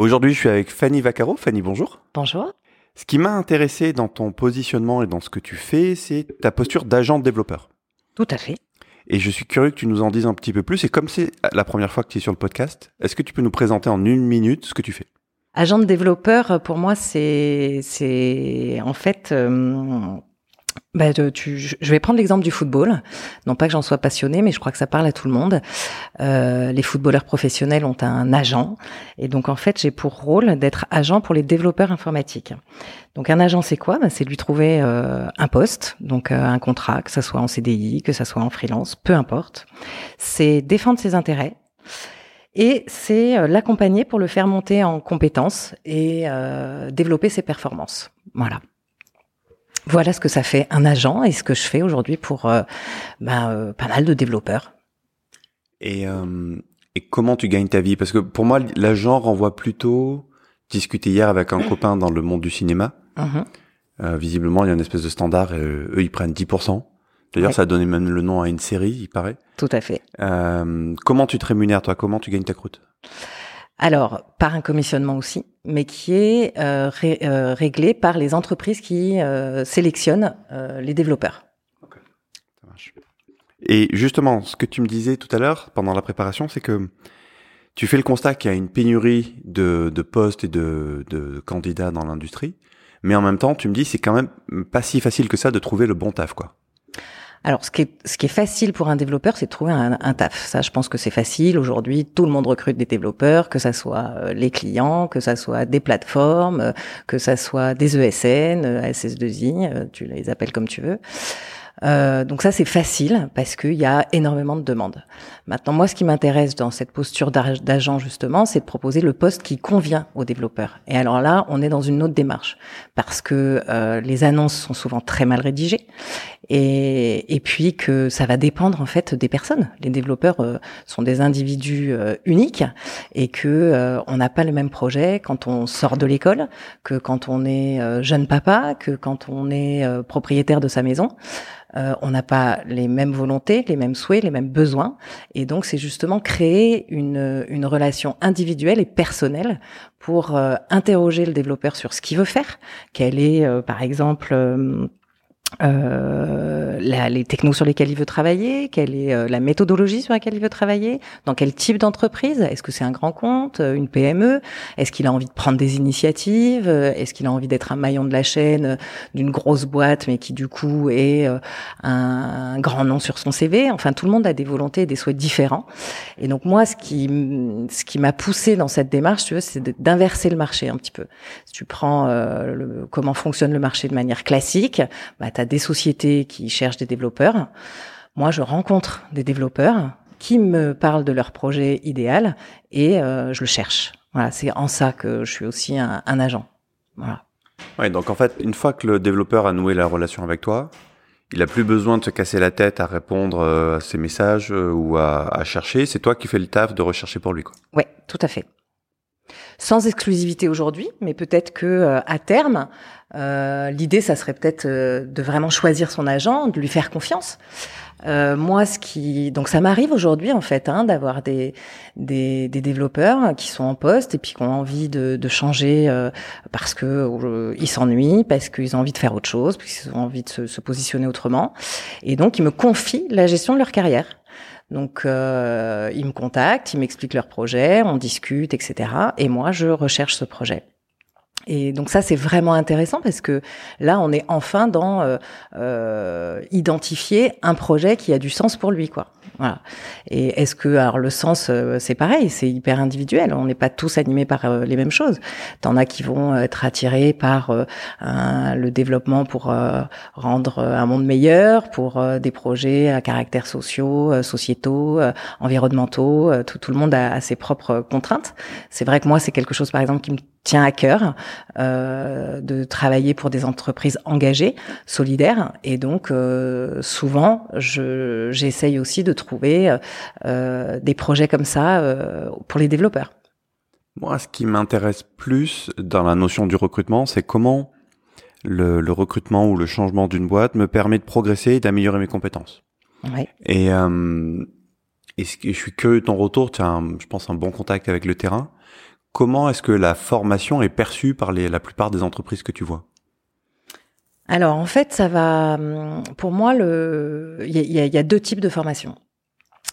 Aujourd'hui, je suis avec Fanny Vaccaro. Fanny, bonjour. Bonjour. Ce qui m'a intéressé dans ton positionnement et dans ce que tu fais, c'est ta posture d'agent développeur. Tout à fait. Et je suis curieux que tu nous en dises un petit peu plus. Et comme c'est la première fois que tu es sur le podcast, est-ce que tu peux nous présenter en une minute ce que tu fais? Agent de développeur, pour moi, c'est c'est en fait euh, bah, tu, je vais prendre l'exemple du football. Non pas que j'en sois passionné, mais je crois que ça parle à tout le monde. Euh, les footballeurs professionnels ont un agent, et donc en fait, j'ai pour rôle d'être agent pour les développeurs informatiques. Donc un agent, c'est quoi? Bah, C'est lui trouver euh, un poste, donc euh, un contrat, que ça soit en CDI, que ça soit en freelance, peu importe. C'est défendre ses intérêts. Et c'est euh, l'accompagner pour le faire monter en compétences et développer ses performances. Voilà. Voilà ce que ça fait un agent et ce que je fais aujourd'hui pour euh, ben, euh, pas mal de développeurs. Et, euh, et comment tu gagnes ta vie? Parce que pour moi, l'agent renvoie plutôt, discuter hier avec un copain dans le monde du cinéma. Mhm. Euh, visiblement, il y a une espèce de standard, et eux, ils prennent 10%. D'ailleurs, ça a donné même le nom à une série, il paraît. Tout à fait. comment tu te rémunères, toi? Comment tu gagnes ta croûte? Alors, par un commissionnement aussi, mais qui est euh, euh, réglé par les entreprises qui euh, sélectionnent les développeurs. Et justement, ce que tu me disais tout à l'heure pendant la préparation, c'est que tu fais le constat qu'il y a une pénurie de, de postes et de, de candidats dans l'industrie, mais en même temps, tu me dis c'est quand même pas si facile que ça de trouver le bon taf, quoi. Alors, ce qui est, ce qui est facile pour un développeur, c'est de trouver un, un, taf. Ça, je pense que c'est facile. Aujourd'hui, tout le monde recrute des développeurs, que ça soit euh, les clients, que ça soit des plateformes, euh, que ça soit des ESN, euh, SS2I, tu les appelles comme tu veux. Euh, donc ça c'est facile parce qu'il y a énormément de demandes. Maintenant moi ce qui m'intéresse dans cette posture d'agent justement c'est de proposer le poste qui convient aux développeurs. Et alors là on est dans une autre démarche parce que euh, les annonces sont souvent très mal rédigées et, et puis que ça va dépendre en fait des personnes. Les développeurs euh, sont des individus euh, uniques et que euh, on n'a pas le même projet quand on sort de l'école que quand on est jeune papa, que quand on est propriétaire de sa maison. Euh, on n'a pas les mêmes volontés, les mêmes souhaits, les mêmes besoins. Et donc, c'est justement créer une, une relation individuelle et personnelle pour euh, interroger le développeur sur ce qu'il veut faire, quel est, euh, par exemple, euh, la, les technos sur lesquels il veut travailler, quelle est euh, la méthodologie sur laquelle il veut travailler, dans quel type d'entreprise, est-ce que c'est un grand compte, euh, une PME, est-ce qu'il a envie de prendre des initiatives, euh, est-ce qu'il a envie d'être un maillon de la chaîne d'une grosse boîte mais qui du coup est un, un, grand nom sur son CV. Enfin, tout le monde a des volontés et des souhaits différents. Et donc moi, ce qui ce qui m'a poussé dans cette démarche, tu veux, c'est d'inverser le marché un petit peu. Si tu prends le, comment fonctionne le marché de manière classique, bah, des sociétés qui cherchent des développeurs. Moi, je rencontre des développeurs qui me parlent de leur projet idéal et euh, je le cherche. Voilà, c'est en ça que je suis aussi un, agent. Voilà. Ouais, donc en fait, une fois que le développeur a noué la relation avec toi, il a plus besoin de se casser la tête à répondre euh, à ses messages euh, ou à, à chercher. C'est toi qui fais le taf de rechercher pour lui, quoi. Ouais, tout à fait sans exclusivité aujourd'hui, mais peut-être que euh, à terme, euh, l'idée, ça serait peut-être euh, de vraiment choisir son agent, de lui faire confiance. Euh, moi, ce qui donc ça m'arrive aujourd'hui en fait hein, d'avoir des, des, des développeurs qui sont en poste et puis qui ont envie de, de changer euh, parce que euh, ils s'ennuient, parce qu'ils ont envie de faire autre chose, parce qu'ils ont envie de se, se, positionner autrement, et donc ils me confient la gestion de leur carrière. Donc, euh, ils me contactent, ils m'expliquent leur projet, on discute, etc. Et moi, je recherche ce projet. Et donc ça, c'est vraiment intéressant parce que là, on est enfin dans euh, euh, identifier un projet qui a du sens pour lui, quoi. Voilà. Et est-ce que alors le sens euh, c'est pareil, c'est hyper individuel. On n'est pas tous animés par euh, les mêmes choses. T'en as qui vont être attirés par euh, le développement pour rendre un monde meilleur, pour des projets à caractère sociaux, sociétaux, environnementaux. Tout, tout, le monde a, a ses propres contraintes. C'est vrai que moi c'est quelque chose par exemple qui me tient à cœur euh, de travailler pour des entreprises engagées, solidaires, et donc euh, souvent je j'essaye aussi de trouver euh, des projets comme ça pour les développeurs. Moi, ce qui m'intéresse plus dans la notion du recrutement, c'est comment le, le, recrutement ou le changement d'une boîte me permet de progresser et d'améliorer mes compétences. Ouais. Et, et, je suis curieux de ton retour. Tu as, un, je pense, un bon contact avec le terrain comment est-ce que la formation est perçue par la plupart des entreprises que tu vois? Alors en fait, ça va. hum, Pour moi, il y a deux types de formation.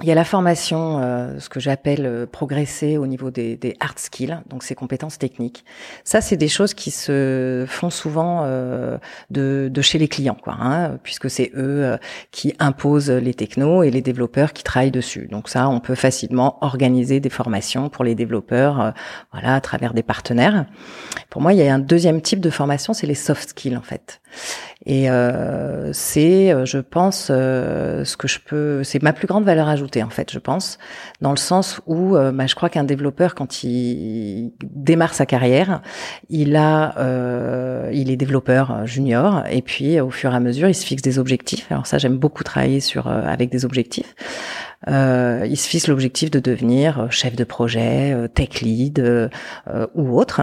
Il y a la formation, euh, ce que j'appelle euh, progresser au niveau des, des hard skills, donc ces compétences techniques. Ça, c'est des choses qui se font souvent euh, de, de chez les clients, quoi, hein, puisque c'est eux euh, qui imposent les technos et les développeurs qui travaillent dessus. Donc ça, on peut facilement organiser des formations pour les développeurs, euh, voilà, à travers des partenaires. Pour moi, il y a un deuxième type de formation, c'est les soft skills en fait. Et euh, c'est, euh, je pense, euh, ce que je peux, c'est ma plus grande valeur ajoutée en fait, je pense, dans le sens où, euh, bah, je crois qu'un développeur quand il démarre sa carrière, il a, euh, il est développeur junior et puis au fur et à mesure, il se fixe des objectifs. Alors ça, j'aime beaucoup travailler sur avec des objectifs. Il se fixe l'objectif de devenir chef de projet, tech lead ou autre.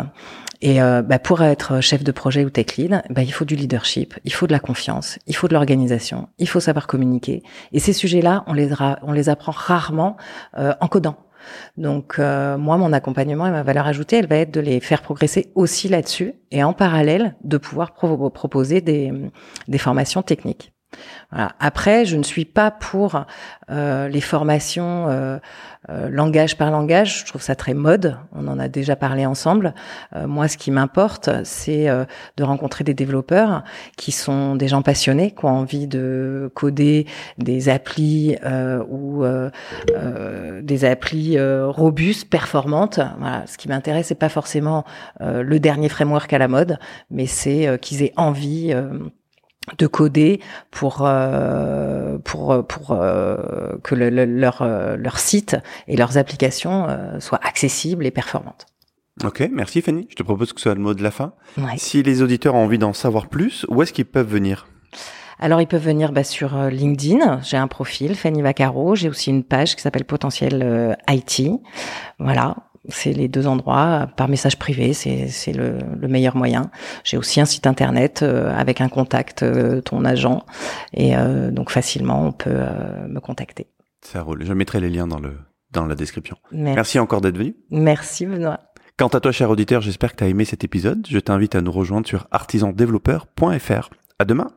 Et euh, bah, pour être chef de projet ou tech lead, bah, il faut du leadership, il faut de la confiance, il faut de l'organisation, il faut savoir communiquer. Et ces sujets-là, on les, on les apprend rarement euh, en codant. Donc euh, moi, mon accompagnement et ma valeur ajoutée, elle va être de les faire progresser aussi là-dessus et en parallèle de pouvoir pro- proposer des, des formations techniques. Voilà. Après, je ne suis pas pour euh, les formations euh, euh, langage par langage. Je trouve ça très mode. On en a déjà parlé ensemble. Euh, moi, ce qui m'importe, c'est euh, de rencontrer des développeurs qui sont des gens passionnés, qui ont envie de coder des applis euh, ou des applis robustes, performantes. Voilà. Ce qui m'intéresse, c'est pas forcément le dernier framework à la mode, mais c'est qu'ils aient envie. Euh, de coder pour euh, pour pour euh, que le- le- leur euh, leur site et leurs applications euh, soient accessibles et performantes. Ok, merci Fanny. Je te propose que ce soit le mot de la fin. Ouais. Si les auditeurs ont envie d'en savoir plus, où est-ce qu'ils peuvent venir? Alors ils peuvent venir bah, sur euh, LinkedIn. J'ai un profil Fanny Vaccaro. J'ai aussi une page qui s'appelle Potentiel euh, IT. Voilà. C'est les deux endroits par message privé, c'est le, le meilleur moyen. J'ai aussi un site internet euh, avec un contact, euh, ton agent, et euh, donc facilement on peut me contacter. Ça roule. Je mettrai les liens dans le dans la description. Merci. Merci encore d'être venu. Merci Benoît. Quant à toi, cher auditeur, j'espère que tu as aimé cet épisode. Je t'invite à nous rejoindre sur artisandéveloppeur.fr. À demain.